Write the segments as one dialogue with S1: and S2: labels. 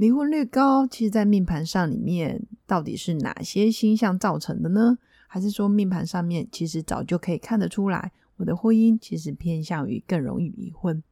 S1: 离婚率高，其实，在命盘上里面到底是哪些星象造成的呢？还是说命盘上面其实早就可以看得出来，我的婚姻其实偏向于更容易离婚？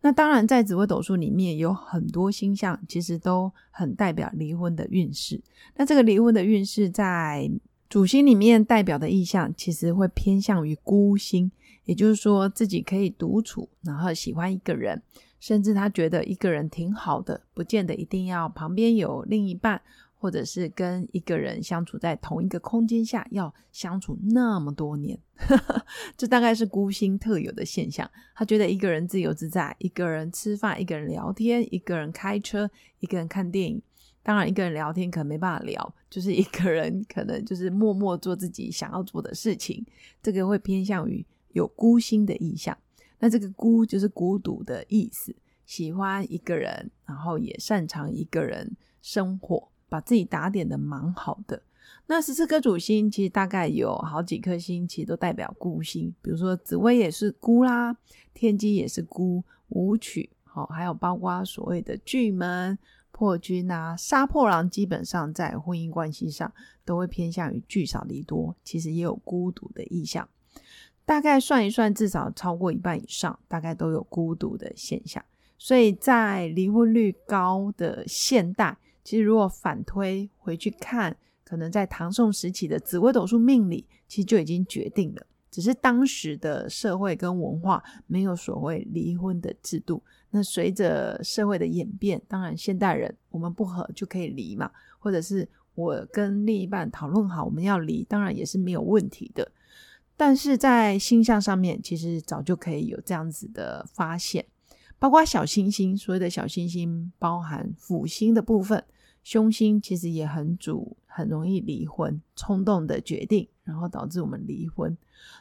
S1: 那当然，在紫微斗数里面有很多星象，其实都很代表离婚的运势。那这个离婚的运势在主星里面代表的意象，其实会偏向于孤星，也就是说自己可以独处，然后喜欢一个人。甚至他觉得一个人挺好的，不见得一定要旁边有另一半，或者是跟一个人相处在同一个空间下要相处那么多年，这大概是孤星特有的现象。他觉得一个人自由自在，一个人吃饭，一个人聊天，一个人开车，一个人看电影。当然，一个人聊天可能没办法聊，就是一个人可能就是默默做自己想要做的事情。这个会偏向于有孤星的意象。那这个孤就是孤独的意思，喜欢一个人，然后也擅长一个人生活，把自己打点的蛮好的。那十四颗主星其实大概有好几颗星，其实都代表孤星，比如说紫薇也是孤啦，天机也是孤，舞曲好，还有包括所谓的巨门、破军啊、杀破狼，基本上在婚姻关系上都会偏向于聚少离多，其实也有孤独的意向。大概算一算，至少超过一半以上，大概都有孤独的现象。所以在离婚率高的现代，其实如果反推回去看，可能在唐宋时期的紫微斗数命理，其实就已经决定了。只是当时的社会跟文化没有所谓离婚的制度。那随着社会的演变，当然现代人我们不和就可以离嘛，或者是我跟另一半讨论好我们要离，当然也是没有问题的。但是在星象上面，其实早就可以有这样子的发现，包括小星星，所谓的小星星包含辅星的部分，凶星其实也很主，很容易离婚，冲动的决定，然后导致我们离婚。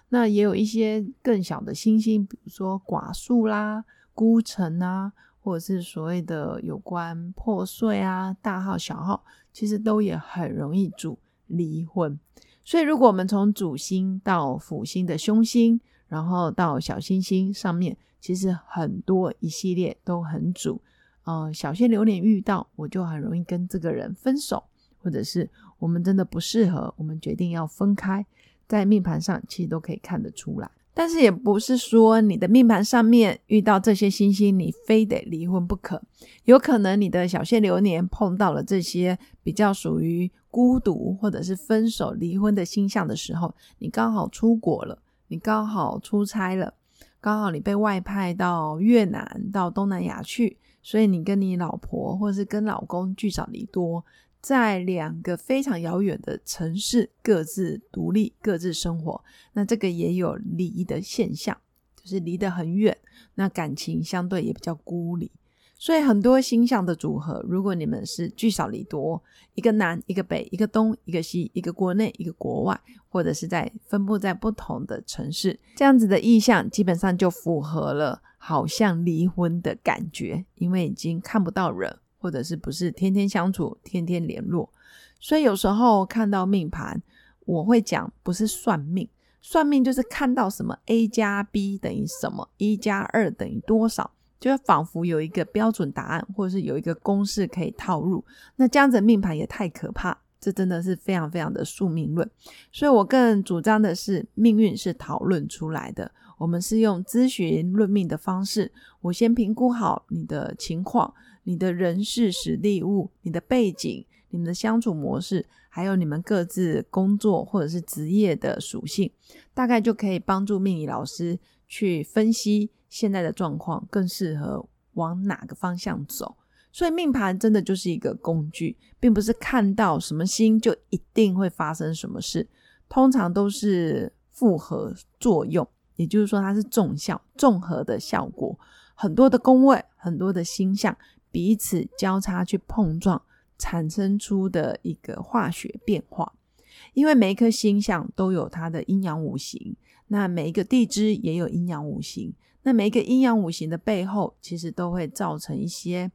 S1: 那也有一些更小的星星，比如说寡宿啦、孤城啊，或者是所谓的有关破碎啊、大号小号，其实都也很容易主离婚。所以，如果我们从主星到辅星的凶星，然后到小星星上面，其实很多一系列都很主。呃，小限流年遇到，我就很容易跟这个人分手，或者是我们真的不适合，我们决定要分开，在命盘上其实都可以看得出来。但是也不是说你的命盘上面遇到这些星星，你非得离婚不可。有可能你的小限流年碰到了这些比较属于孤独或者是分手、离婚的星象的时候，你刚好出国了，你刚好出差了，刚好你被外派到越南、到东南亚去，所以你跟你老婆或者是跟老公聚少离多。在两个非常遥远的城市各自独立、各自生活，那这个也有离的现象，就是离得很远，那感情相对也比较孤立。所以很多星象的组合，如果你们是聚少离多，一个南一个北，一个东一个西，一个国内一个国外，或者是在分布在不同的城市，这样子的意象基本上就符合了，好像离婚的感觉，因为已经看不到人。或者是不是天天相处、天天联络，所以有时候看到命盘，我会讲不是算命，算命就是看到什么 a 加 b 等于什么，一加二等于多少，就仿佛有一个标准答案，或者是有一个公式可以套入。那这样子命盘也太可怕，这真的是非常非常的宿命论。所以我更主张的是，命运是讨论出来的，我们是用咨询论命的方式，我先评估好你的情况。你的人事、实力、物、你的背景、你们的相处模式，还有你们各自工作或者是职业的属性，大概就可以帮助命理老师去分析现在的状况，更适合往哪个方向走。所以命盘真的就是一个工具，并不是看到什么星就一定会发生什么事，通常都是复合作用，也就是说它是重效、综合的效果，很多的宫位，很多的星象。彼此交叉去碰撞，产生出的一个化学变化。因为每一颗星象都有它的阴阳五行，那每一个地支也有阴阳五行，那每一个阴阳五行的背后，其实都会造成一些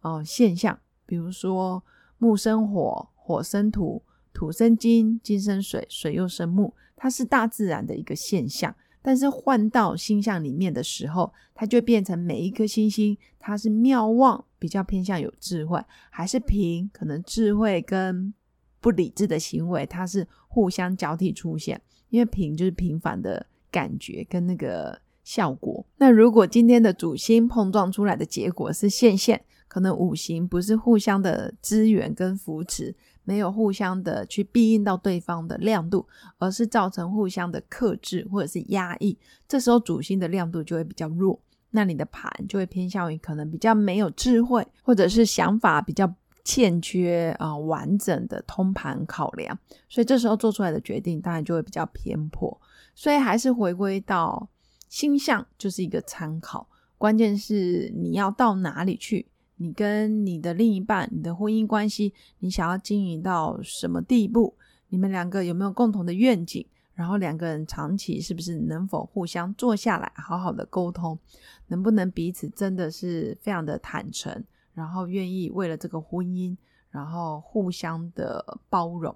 S1: 呃现象，比如说木生火，火生土，土生金，金生水，水又生木，它是大自然的一个现象。但是换到星象里面的时候，它就变成每一颗星星，它是妙望，比较偏向有智慧，还是平，可能智慧跟。不理智的行为，它是互相交替出现，因为平就是平凡的感觉跟那个效果。那如果今天的主星碰撞出来的结果是线线，可能五行不是互相的支援跟扶持，没有互相的去庇应到对方的亮度，而是造成互相的克制或者是压抑。这时候主星的亮度就会比较弱，那你的盘就会偏向于可能比较没有智慧，或者是想法比较。欠缺啊完整的通盘考量，所以这时候做出来的决定当然就会比较偏颇。所以还是回归到星象就是一个参考，关键是你要到哪里去，你跟你的另一半，你的婚姻关系，你想要经营到什么地步？你们两个有没有共同的愿景？然后两个人长期是不是能否互相坐下来好好的沟通？能不能彼此真的是非常的坦诚？然后愿意为了这个婚姻，然后互相的包容。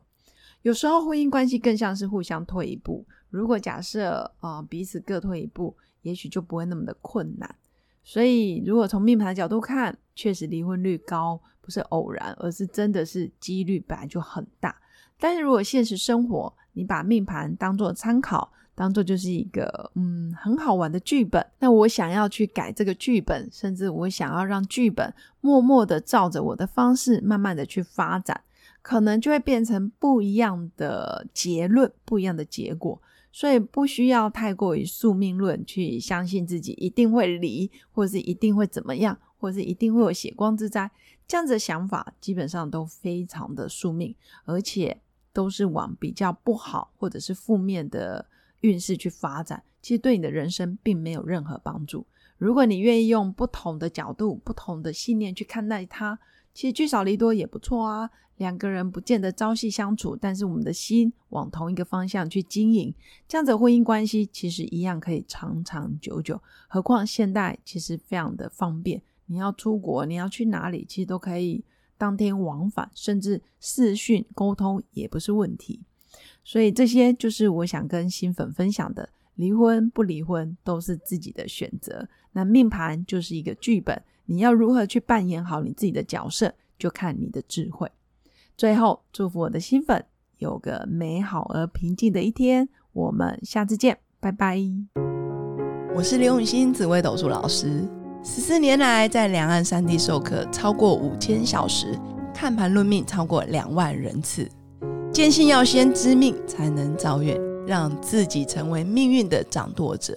S1: 有时候婚姻关系更像是互相退一步。如果假设呃彼此各退一步，也许就不会那么的困难。所以如果从命盘的角度看，确实离婚率高不是偶然，而是真的是几率本来就很大。但是如果现实生活，你把命盘当做参考。当做就是一个嗯很好玩的剧本，那我想要去改这个剧本，甚至我想要让剧本默默的照着我的方式慢慢的去发展，可能就会变成不一样的结论，不一样的结果。所以不需要太过于宿命论去相信自己一定会离，或是一定会怎么样，或是一定会有血光之灾，这样子的想法基本上都非常的宿命，而且都是往比较不好或者是负面的。运势去发展，其实对你的人生并没有任何帮助。如果你愿意用不同的角度、不同的信念去看待它，其实聚少离多也不错啊。两个人不见得朝夕相处，但是我们的心往同一个方向去经营，这样子婚姻关系其实一样可以长长久久。何况现代其实非常的方便，你要出国，你要去哪里，其实都可以当天往返，甚至视讯沟通也不是问题。所以这些就是我想跟新粉分享的，离婚不离婚都是自己的选择。那命盘就是一个剧本，你要如何去扮演好你自己的角色，就看你的智慧。最后，祝福我的新粉有个美好而平静的一天。我们下次见，拜拜。我是刘永新紫微斗数老师，十四年来在两岸三地授课超过五千小时，看盘论命超过两万人次。坚信要先知命，才能造运，让自己成为命运的掌舵者。